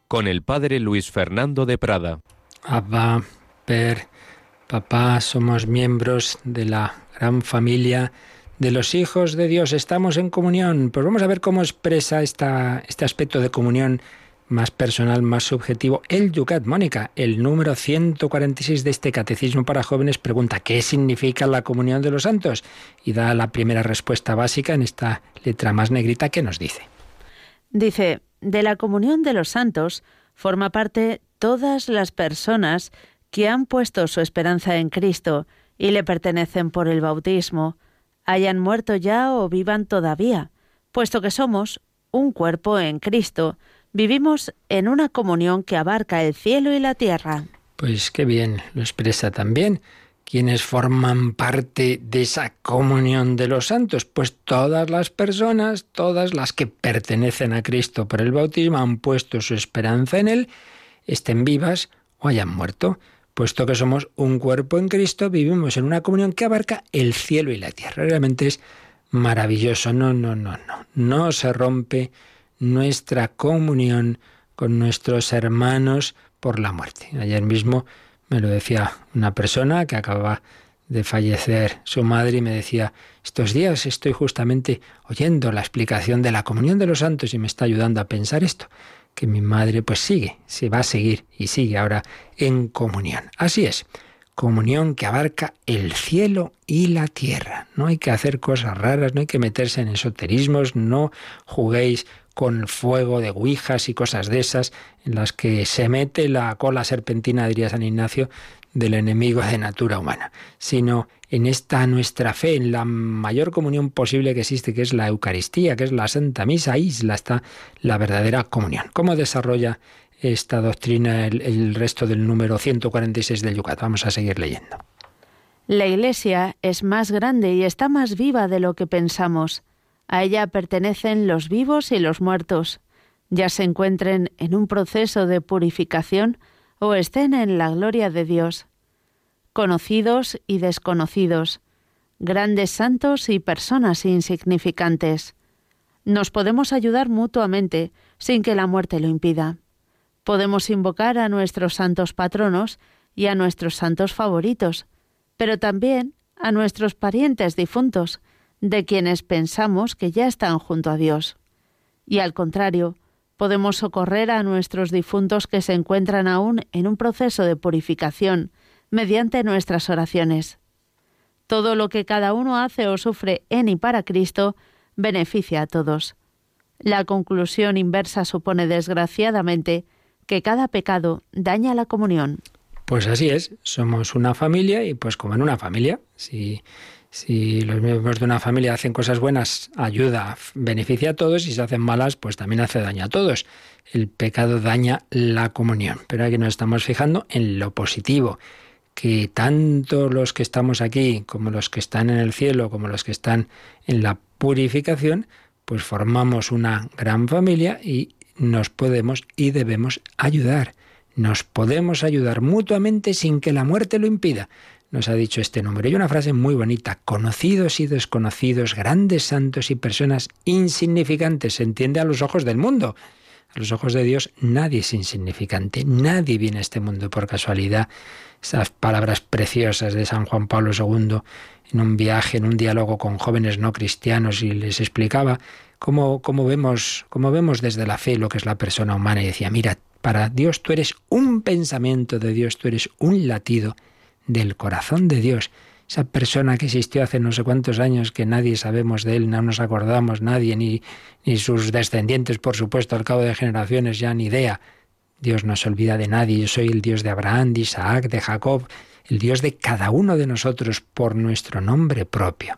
con el Padre Luis Fernando de Prada. Abba, Per, papá, somos miembros de la gran familia de los hijos de Dios. Estamos en comunión. Pues vamos a ver cómo expresa este aspecto de comunión más personal, más subjetivo. El Yucat, Mónica, el número 146 de este Catecismo para Jóvenes pregunta ¿qué significa la comunión de los santos? Y da la primera respuesta básica en esta letra más negrita que nos dice. Dice, de la comunión de los santos forma parte todas las personas que han puesto su esperanza en Cristo y le pertenecen por el bautismo, hayan muerto ya o vivan todavía, puesto que somos un cuerpo en Cristo, Vivimos en una comunión que abarca el cielo y la tierra. Pues qué bien, lo expresa también. ¿Quiénes forman parte de esa comunión de los santos? Pues todas las personas, todas las que pertenecen a Cristo por el bautismo, han puesto su esperanza en Él, estén vivas o hayan muerto. Puesto que somos un cuerpo en Cristo, vivimos en una comunión que abarca el cielo y la tierra. Realmente es maravilloso. No, no, no, no. No se rompe nuestra comunión con nuestros hermanos por la muerte. Ayer mismo me lo decía una persona que acababa de fallecer su madre y me decía, estos días estoy justamente oyendo la explicación de la comunión de los santos y me está ayudando a pensar esto, que mi madre pues sigue, se va a seguir y sigue ahora en comunión. Así es, comunión que abarca el cielo y la tierra. No hay que hacer cosas raras, no hay que meterse en esoterismos, no juguéis con fuego de guijas y cosas de esas, en las que se mete la cola serpentina, diría San Ignacio, del enemigo de natura humana, sino en esta nuestra fe, en la mayor comunión posible que existe, que es la Eucaristía, que es la Santa Misa, ahí está la verdadera comunión. ¿Cómo desarrolla esta doctrina el, resto del número 146 del Yucat? Vamos a seguir leyendo. La Iglesia es más grande y está más viva de lo que pensamos. A ella pertenecen los vivos y los muertos, ya se encuentren en un proceso de purificación o estén en la gloria de Dios. Conocidos y desconocidos, grandes santos y personas insignificantes. Nos podemos ayudar mutuamente sin que la muerte lo impida. Podemos invocar a nuestros santos patronos y a nuestros santos favoritos, pero también a nuestros parientes difuntos, de quienes pensamos que ya están junto a Dios. Y al contrario, podemos socorrer a nuestros difuntos que se encuentran aún en un proceso de purificación mediante nuestras oraciones. Todo lo que cada uno hace o sufre en y para Cristo beneficia a todos. La conclusión inversa supone desgraciadamente que cada pecado daña la comunión. Pues así es, somos una familia y pues como en una familia, si si los miembros de una familia hacen cosas buenas, ayuda, beneficia a todos, y si hacen malas, pues también hace daño a todos. El pecado daña la comunión. Pero aquí nos estamos fijando en lo positivo, que tanto los que estamos aquí, como los que están en el cielo, como los que están en la purificación, pues formamos una gran familia y nos podemos y debemos ayudar. Nos podemos ayudar mutuamente sin que la muerte lo impida nos ha dicho este número. Y una frase muy bonita, conocidos y desconocidos, grandes santos y personas insignificantes, se entiende a los ojos del mundo. A los ojos de Dios nadie es insignificante, nadie viene a este mundo por casualidad. Esas palabras preciosas de San Juan Pablo II en un viaje, en un diálogo con jóvenes no cristianos y les explicaba cómo, cómo, vemos, cómo vemos desde la fe lo que es la persona humana y decía, mira, para Dios tú eres un pensamiento de Dios, tú eres un latido del corazón de Dios. Esa persona que existió hace no sé cuántos años que nadie sabemos de él, no nos acordamos nadie, ni, ni sus descendientes, por supuesto, al cabo de generaciones ya ni idea. Dios no se olvida de nadie. Yo soy el Dios de Abraham, de Isaac, de Jacob, el Dios de cada uno de nosotros por nuestro nombre propio.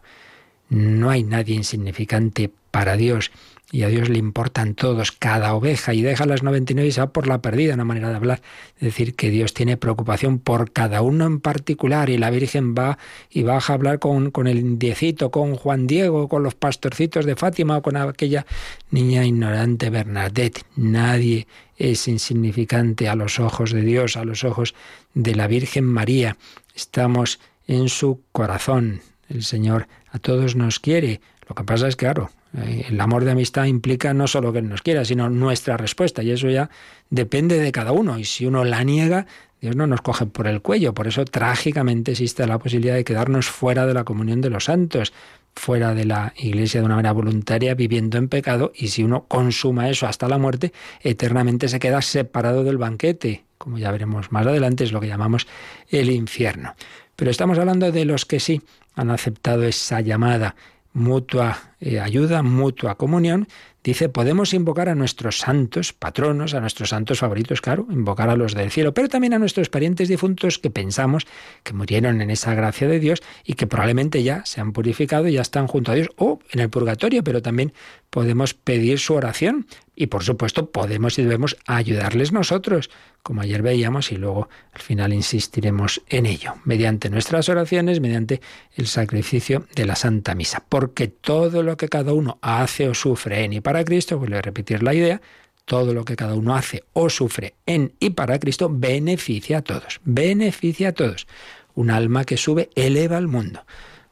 No hay nadie insignificante para Dios y a Dios le importan todos, cada oveja, y deja las 99 y se va por la perdida, una manera de hablar. Es decir, que Dios tiene preocupación por cada uno en particular, y la Virgen va y baja a hablar con, con el indiecito, con Juan Diego, con los pastorcitos de Fátima o con aquella niña ignorante Bernadette. Nadie es insignificante a los ojos de Dios, a los ojos de la Virgen María. Estamos en su corazón. El Señor a todos nos quiere. Lo que pasa es que, claro, el amor de amistad implica no solo que Él nos quiera, sino nuestra respuesta. Y eso ya depende de cada uno. Y si uno la niega, Dios no nos coge por el cuello. Por eso trágicamente existe la posibilidad de quedarnos fuera de la comunión de los santos. fuera de la iglesia de una manera voluntaria, viviendo en pecado, y si uno consuma eso hasta la muerte, eternamente se queda separado del banquete, como ya veremos más adelante, es lo que llamamos el infierno. Pero estamos hablando de los que sí han aceptado esa llamada mutua eh, ayuda, mutua comunión, dice, podemos invocar a nuestros santos patronos, a nuestros santos favoritos, claro, invocar a los del cielo, pero también a nuestros parientes difuntos que pensamos que murieron en esa gracia de Dios y que probablemente ya se han purificado y ya están junto a Dios, o en el purgatorio, pero también podemos pedir su oración. Y por supuesto podemos y debemos ayudarles nosotros, como ayer veíamos y luego al final insistiremos en ello, mediante nuestras oraciones, mediante el sacrificio de la Santa Misa, porque todo lo que cada uno hace o sufre en y para Cristo, vuelvo a repetir la idea, todo lo que cada uno hace o sufre en y para Cristo beneficia a todos, beneficia a todos. Un alma que sube eleva al mundo,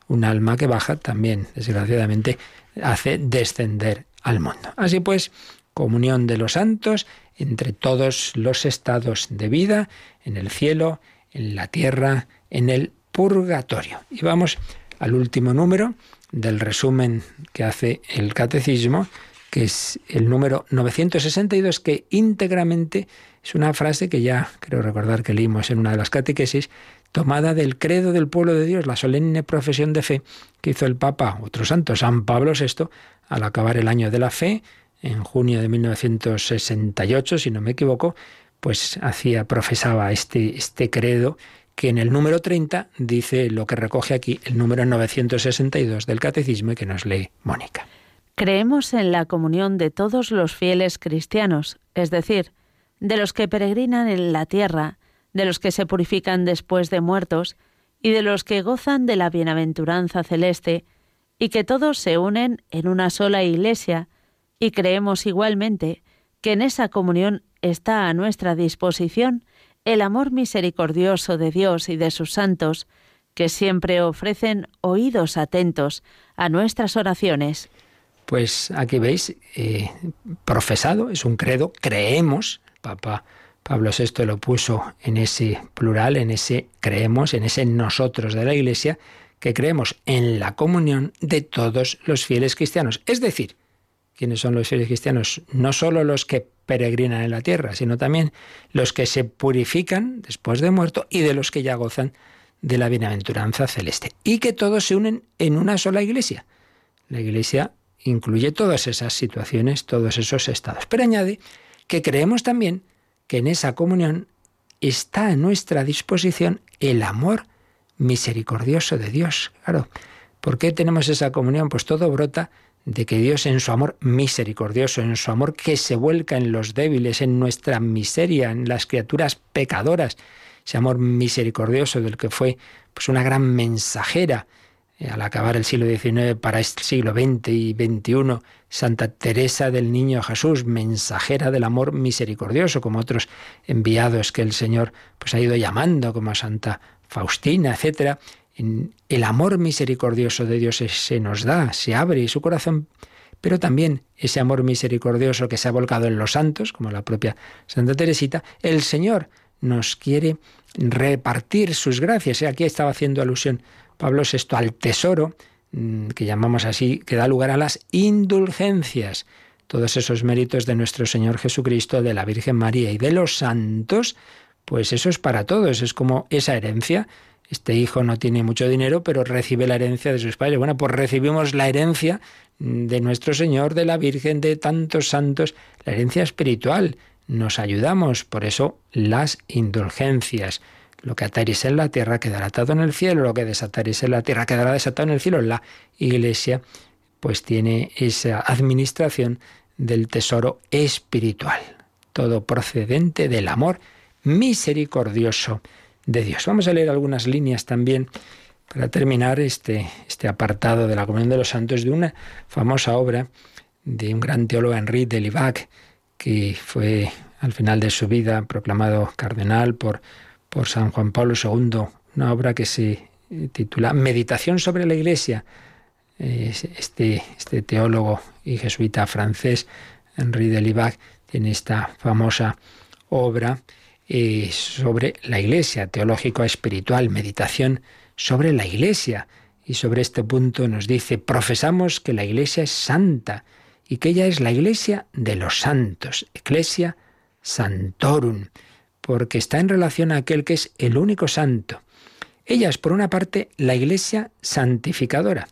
un alma que baja también, desgraciadamente, hace descender al mundo. Así pues, comunión de los santos entre todos los estados de vida, en el cielo, en la tierra, en el purgatorio. Y vamos al último número del resumen que hace el catecismo, que es el número 962, que íntegramente es una frase que ya creo recordar que leímos en una de las catequesis, tomada del credo del pueblo de Dios, la solemne profesión de fe que hizo el Papa, otro santo, San Pablo VI, al acabar el año de la fe, en junio de 1968, si no me equivoco, pues hacía, profesaba este, este credo que en el número 30 dice lo que recoge aquí el número 962 del Catecismo y que nos lee Mónica. Creemos en la comunión de todos los fieles cristianos, es decir, de los que peregrinan en la tierra, de los que se purifican después de muertos, y de los que gozan de la bienaventuranza celeste, y que todos se unen en una sola iglesia, y creemos igualmente que en esa comunión está a nuestra disposición el amor misericordioso de Dios y de sus santos, que siempre ofrecen oídos atentos a nuestras oraciones. Pues aquí veis, eh, profesado, es un credo, creemos, Papa Pablo VI lo puso en ese plural, en ese creemos, en ese nosotros de la Iglesia, que creemos en la comunión de todos los fieles cristianos. Es decir, ¿quiénes son los fieles cristianos? No solo los que peregrinan en la tierra, sino también los que se purifican después de muerto y de los que ya gozan de la bienaventuranza celeste. Y que todos se unen en una sola iglesia. La iglesia incluye todas esas situaciones, todos esos estados. Pero añade que creemos también que en esa comunión está a nuestra disposición el amor misericordioso de Dios. Claro, ¿por qué tenemos esa comunión? Pues todo brota de que Dios en su amor misericordioso, en su amor que se vuelca en los débiles, en nuestra miseria, en las criaturas pecadoras, ese amor misericordioso del que fue pues una gran mensajera al acabar el siglo XIX para el siglo XX y XXI, Santa Teresa del Niño Jesús, mensajera del amor misericordioso, como otros enviados que el Señor pues ha ido llamando, como Santa Faustina, etcétera, el amor misericordioso de Dios se nos da, se abre su corazón, pero también ese amor misericordioso que se ha volcado en los santos, como la propia Santa Teresita, el Señor nos quiere repartir sus gracias. Aquí estaba haciendo alusión Pablo VI al tesoro, mm, que llamamos así, que da lugar a las indulgencias. Todos esos méritos de nuestro Señor Jesucristo, de la Virgen María y de los santos, pues eso es para todos, es como esa herencia. Este hijo no tiene mucho dinero, pero recibe la herencia de sus padres. Bueno, pues recibimos la herencia de nuestro Señor, de la Virgen, de tantos santos, la herencia espiritual. Nos ayudamos, por eso las indulgencias. Lo que ataréis en la tierra quedará atado en el cielo, lo que desataréis en la tierra quedará desatado en el cielo. La Iglesia pues tiene esa administración del tesoro espiritual, todo procedente del amor misericordioso de Dios. Vamos a leer algunas líneas también para terminar este, este apartado de la comunión de los santos de una famosa obra de un gran teólogo Henri de Libac, que fue al final de su vida proclamado cardenal por, por San Juan Pablo II, una obra que se titula Meditación sobre la Iglesia. Este, este teólogo y jesuita francés, Henri de Libac, tiene esta famosa obra sobre la Iglesia, teológico espiritual, meditación sobre la Iglesia. y sobre este punto nos dice, profesamos que la Iglesia es santa y que ella es la Iglesia de los santos, Ecclesia Santorum, porque está en relación a aquel que es el único santo. Ella es, por una parte, la Iglesia santificadora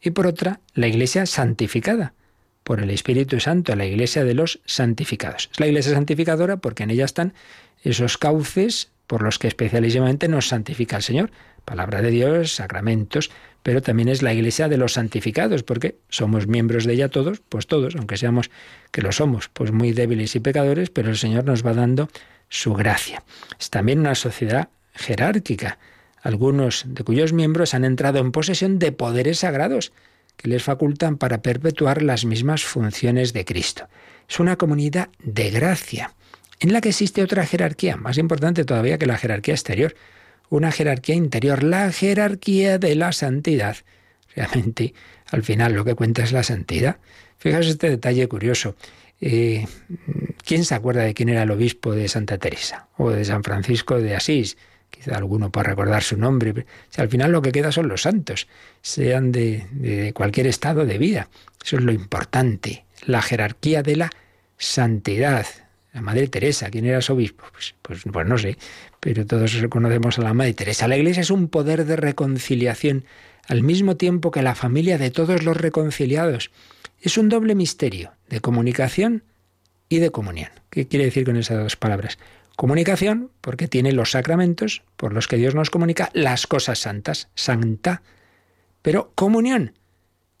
y por otra, la Iglesia santificada por el Espíritu Santo, la Iglesia de los santificados. Es la Iglesia santificadora porque en ella están esos cauces por los que especialísimamente nos santifica el Señor. Palabra de Dios, sacramentos, pero también es la iglesia de los santificados, porque somos miembros de ella todos, pues todos, aunque seamos que lo somos, pues muy débiles y pecadores, pero el Señor nos va dando su gracia. Es también una sociedad jerárquica, algunos de cuyos miembros han entrado en posesión de poderes sagrados que les facultan para perpetuar las mismas funciones de Cristo. Es una comunidad de gracia, en la que existe otra jerarquía, más importante todavía que la jerarquía exterior, una jerarquía interior, la jerarquía de la santidad. Realmente, al final lo que cuenta es la santidad. Fijaos este detalle curioso. Eh, ¿Quién se acuerda de quién era el obispo de Santa Teresa o de San Francisco de Asís? Quizá alguno pueda recordar su nombre. Si al final lo que queda son los santos, sean de, cualquier estado de vida. Eso es lo importante. La jerarquía de la santidad. La Madre Teresa, ¿quién era su obispo? Pues, pues, pues, no sé, pero todos reconocemos a la Madre Teresa. La Iglesia es un poder de reconciliación al mismo tiempo que la familia de todos los reconciliados. Es un doble misterio de comunicación y de comunión. ¿Qué quiere decir con esas dos palabras? Comunicación, porque tiene los sacramentos por los que Dios nos comunica las cosas santas, santa. Pero comunión,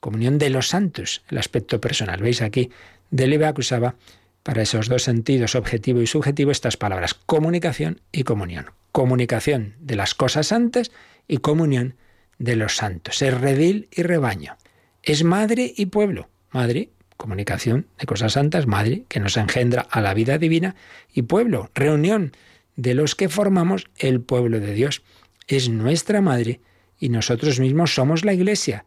comunión de los santos, el aspecto personal. ¿Veis aquí? Delebe acusaba para esos dos sentidos, objetivo y subjetivo, estas palabras, comunicación y comunión. Comunicación de las cosas santas y comunión de los santos. Es redil y rebaño. Es madre y pueblo. Madre, comunicación de cosas santas, madre que nos engendra a la vida divina y pueblo, reunión de los que formamos el pueblo de Dios. Es nuestra madre y nosotros mismos somos la iglesia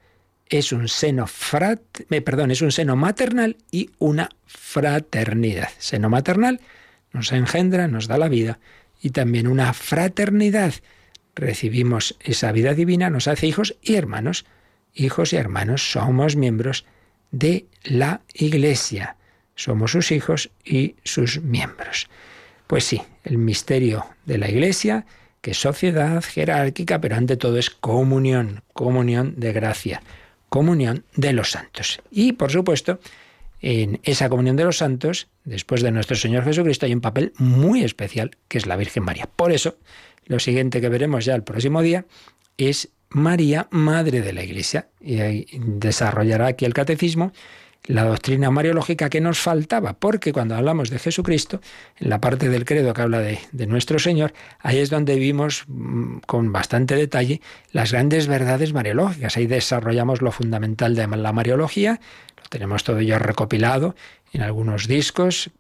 es un seno frat, perdón, es un seno maternal y una fraternidad. Seno maternal nos engendra, nos da la vida y también una fraternidad. Recibimos esa vida divina, nos hace hijos y hermanos. Hijos y hermanos somos miembros de la Iglesia. Somos sus hijos y sus miembros. Pues sí, el misterio de la Iglesia, que es sociedad jerárquica, pero ante todo es comunión, comunión de gracia comunión de los santos. Y, por supuesto, en esa comunión de los santos, después de nuestro Señor Jesucristo, hay un papel muy especial, que es la Virgen María. Por eso, lo siguiente que veremos ya el próximo día es María, Madre de la Iglesia. Y desarrollará aquí el catecismo la doctrina mariológica que nos faltaba, porque cuando hablamos de Jesucristo, en la parte del credo que habla de, nuestro Señor, ahí es donde vimos mm, con bastante detalle las grandes verdades mariológicas. Ahí desarrollamos lo fundamental de la mariología, lo tenemos todo ya recopilado en algunos discos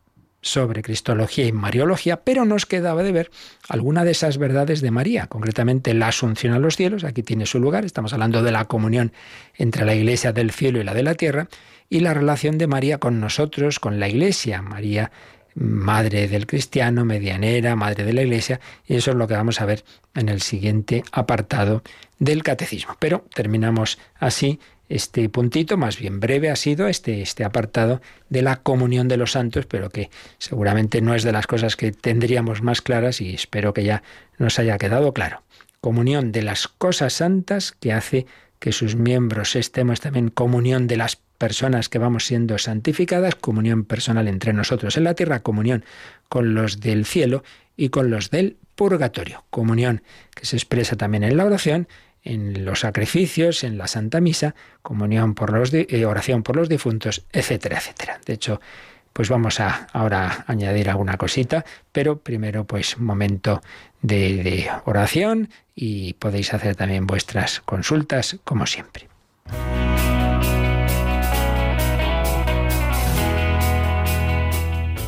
sobre Cristología y Mariología, pero nos quedaba de ver alguna de esas verdades de María, concretamente la asunción a los cielos, aquí tiene su lugar, estamos hablando de la comunión entre la Iglesia del cielo y la de la tierra, y la relación de María con nosotros, con la Iglesia. María, madre del cristiano, medianera, madre de la Iglesia, y eso es lo que vamos a ver en el siguiente apartado del catecismo. Pero terminamos así este puntito, más bien breve ha sido este, este apartado de la comunión de los santos, pero que seguramente no es de las cosas que tendríamos más claras y espero que ya nos haya quedado claro. Comunión de las cosas santas que hace que sus miembros estemos también comunión de las personas que vamos siendo santificadas, comunión personal entre nosotros en la tierra, comunión con los del cielo y con los del purgatorio, comunión que se expresa también en la oración, en los sacrificios, en la Santa Misa, comunión por los eh, oración por los difuntos, etcétera, etcétera. De hecho, pues vamos a ahora añadir alguna cosita, pero primero pues momento de, de oración y podéis hacer también vuestras consultas como siempre.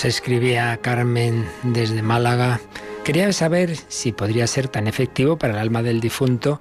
Nos escribía Carmen desde Málaga. Quería saber si podría ser tan efectivo para el alma del difunto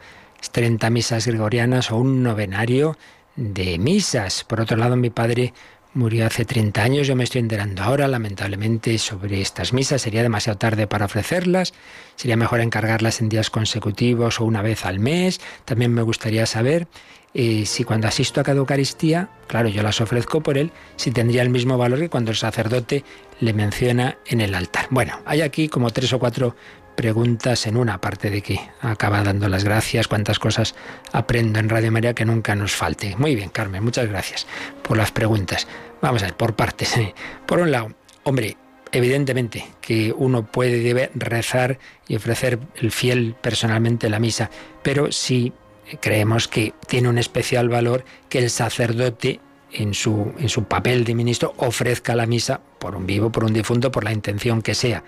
30 misas gregorianas o un novenario de misas. Por otro lado, mi padre murió hace 30 años, yo me estoy enterando ahora, lamentablemente, sobre estas misas. Sería demasiado tarde para ofrecerlas. Sería mejor encargarlas en días consecutivos o una vez al mes. También me gustaría saber si cuando asisto a cada Eucaristía, claro, yo las ofrezco por él, si tendría el mismo valor que cuando el sacerdote le menciona en el altar. Bueno, hay aquí como tres o cuatro preguntas en una, parte de que acaba dando las gracias, cuántas cosas aprendo en Radio María que nunca nos falte. Muy bien, Carmen, muchas gracias por las preguntas. Vamos a ver, por partes. Por un lado, hombre, evidentemente que uno puede debe rezar y ofrecer el fiel personalmente la misa, pero sí creemos que tiene un especial valor que el sacerdote en su, en su papel de ministro ofrezca la misa por un vivo, por un difunto, por la intención que sea.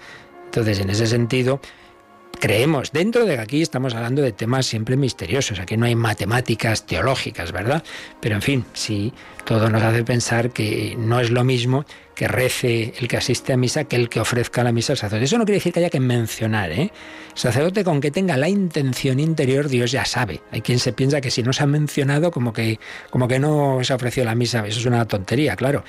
Entonces, en ese sentido, creemos, dentro de aquí estamos hablando de temas siempre misteriosos, aquí no hay matemáticas teológicas, ¿verdad? Pero en fin, sí, todo nos hace pensar que no es lo mismo que rece el que asiste a misa que el que ofrezca la misa al sacerdote. Eso no quiere decir que haya que mencionar, ¿eh? Sacerdote con que tenga la intención interior, Dios ya sabe. Hay quien se piensa que si no se ha mencionado, como que, como que no se ha ofrecido la misa. Eso es una tontería, claro.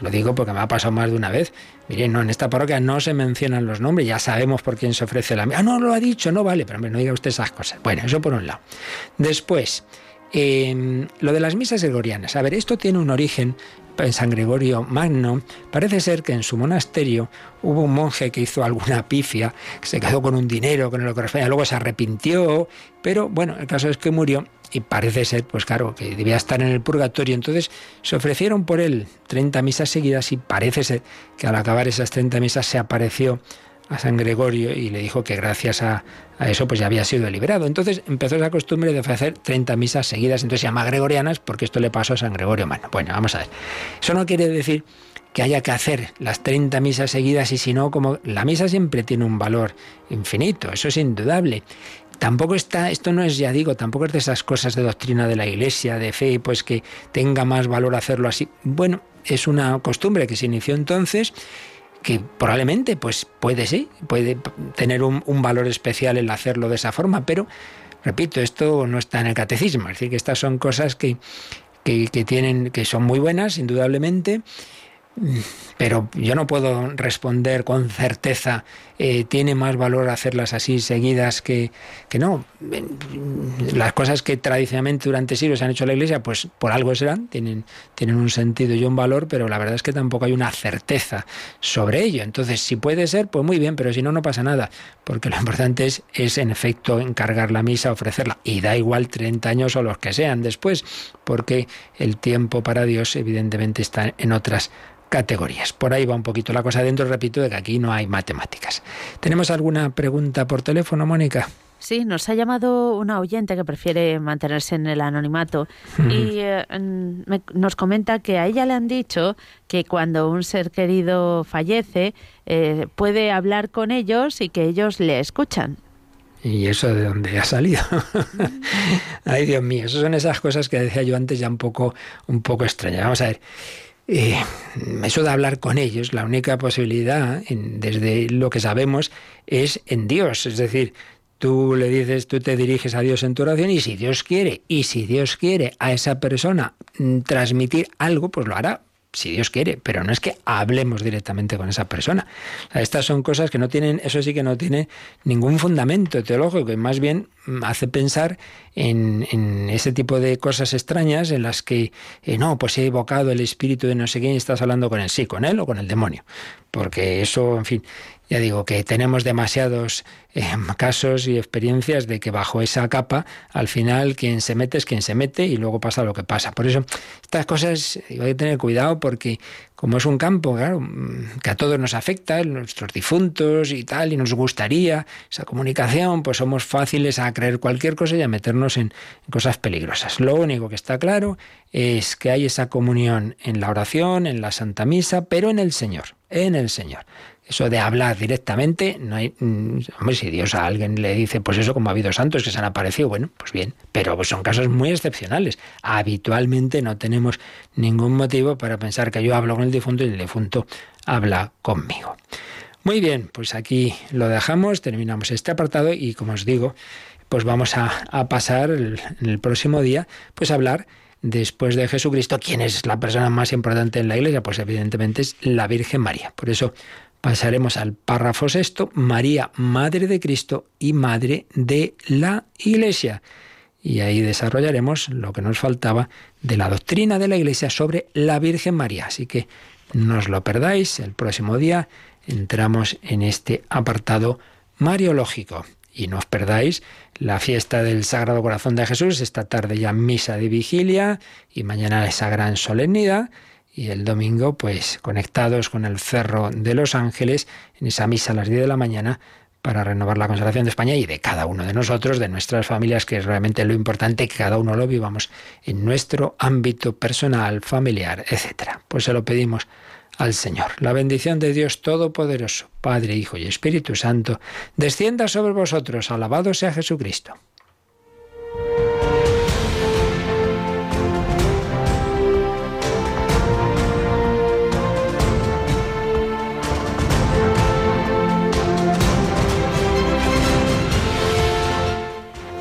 Lo digo porque me ha pasado más de una vez. Miren, no, en esta parroquia no se mencionan los nombres, ya sabemos por quién se ofrece la misa. Ah, no, lo ha dicho, no vale, pero no diga usted esas cosas. Bueno, eso por un lado. Después, Em, lo de las misas gregorianas. A ver, esto tiene un origen en San Gregorio Magno. Parece ser que en su monasterio hubo un monje que hizo alguna pifia, que se quedó con un dinero que no lo correspondía, luego se arrepintió, pero bueno, el caso es que murió y parece ser, pues claro, que debía estar en el purgatorio. Entonces se ofrecieron por él 30 misas seguidas y parece ser que al acabar esas 30 misas se apareció a San Gregorio y le dijo que gracias a, eso pues ya había sido liberado. Entonces empezó esa costumbre de ofrecer 30 misas seguidas, entonces se llama gregorianas porque esto le pasó a San Gregorio Bueno, Bueno, vamos a ver. Eso no quiere decir que haya que hacer las 30 misas seguidas y si no, como la misa siempre tiene un valor infinito, eso es indudable. Tampoco está, esto no es, ya digo, tampoco es de esas cosas de doctrina de la Iglesia, de fe, pues que tenga más valor hacerlo así. Bueno, es una costumbre que se inició entonces que probablemente pues puede sí, puede tener un, valor especial el hacerlo de esa forma, pero repito, esto no está en el catecismo, es decir, que estas son cosas que, que, tienen, que son muy buenas, indudablemente, pero yo no puedo responder con certeza, eh, tiene más valor hacerlas así seguidas que, que no. Las cosas que tradicionalmente durante siglos han hecho la Iglesia, pues por algo serán, tienen, tienen un sentido y un valor, pero la verdad es que tampoco hay una certeza sobre ello. Entonces, si puede ser, pues muy bien, pero si no, no pasa nada, porque lo importante es, es en efecto encargar la misa, ofrecerla, y da igual 30 años o los que sean después, porque el tiempo para Dios evidentemente está en otras categorías. Por ahí va un poquito la cosa dentro, repito, de que aquí no hay matemáticas. ¿Tenemos alguna pregunta por teléfono, Mónica? Sí, nos ha llamado una oyente que prefiere mantenerse en el anonimato y eh, nos comenta que a ella le han dicho que cuando un ser querido fallece eh, puede hablar con ellos y que ellos le escuchan. ¿Y eso de dónde ha salido? Ay, Dios mío, esas son esas cosas que decía yo antes ya un poco, un poco extrañas. Vamos a ver. Eh, eso de hablar con ellos, la única posibilidad, desde lo que sabemos, es en Dios. Es decir, tú le dices, tú te diriges a Dios en tu oración y si Dios quiere, y si Dios quiere a esa persona mm, transmitir algo, pues lo hará si Dios quiere, pero no es que hablemos directamente con esa persona. estas son cosas que no tienen, eso sí que no tiene ningún fundamento teológico, y más bien mm, hace pensar en, ese tipo de cosas extrañas en las que, eh, no, pues he evocado el espíritu de no sé quién y estás hablando con él, sí, con él o con el demonio. Porque eso, en fin, ya digo que tenemos demasiados eh, casos y experiencias de que bajo esa capa, al final quien se mete es quien se mete y luego pasa lo que pasa. Por eso, estas cosas hay que tener cuidado porque como es un campo, mm, que a todos nos afecta, nuestros difuntos y tal, y nos gustaría esa comunicación, pues somos fáciles a creer cualquier cosa y a meternos en, cosas peligrosas. Lo único que está claro es que hay esa comunión en la oración, en la Santa Misa, pero en el Señor, en el Señor Eso de hablar directamente, no hay. Mm, hombre, si Dios a alguien le dice, pues eso, como ha habido santos que se han aparecido, bueno, pues bien, pero son casos muy excepcionales. Habitualmente no tenemos ningún motivo para pensar que yo hablo con el difunto y el difunto habla conmigo. Muy bien, pues aquí lo dejamos, terminamos este apartado y como os digo, pues vamos a, pasar en el próximo día, pues a hablar después de Jesucristo, ¿quién es la persona más importante en la iglesia? Pues evidentemente es la Virgen María. Por eso pasaremos al párrafo sexto, María, Madre de Cristo y Madre de la Iglesia. Y ahí desarrollaremos lo que nos faltaba de la doctrina de la Iglesia sobre la Virgen María. Así que no os lo perdáis, el próximo día entramos en este apartado mariológico. Y no os perdáis la fiesta del Sagrado Corazón de Jesús, esta tarde ya misa de vigilia y mañana esa gran solemnidad y el domingo pues conectados con el Cerro de los Ángeles en esa misa a las 10 de la mañana para renovar la consagración de España y de cada uno de nosotros, de nuestras familias, que es realmente lo importante que cada uno lo vivamos en nuestro ámbito personal, familiar, etc. Pues se lo pedimos al Señor. La bendición de Dios Todopoderoso, Padre, Hijo y Espíritu Santo, descienda sobre vosotros. Alabado sea Jesucristo.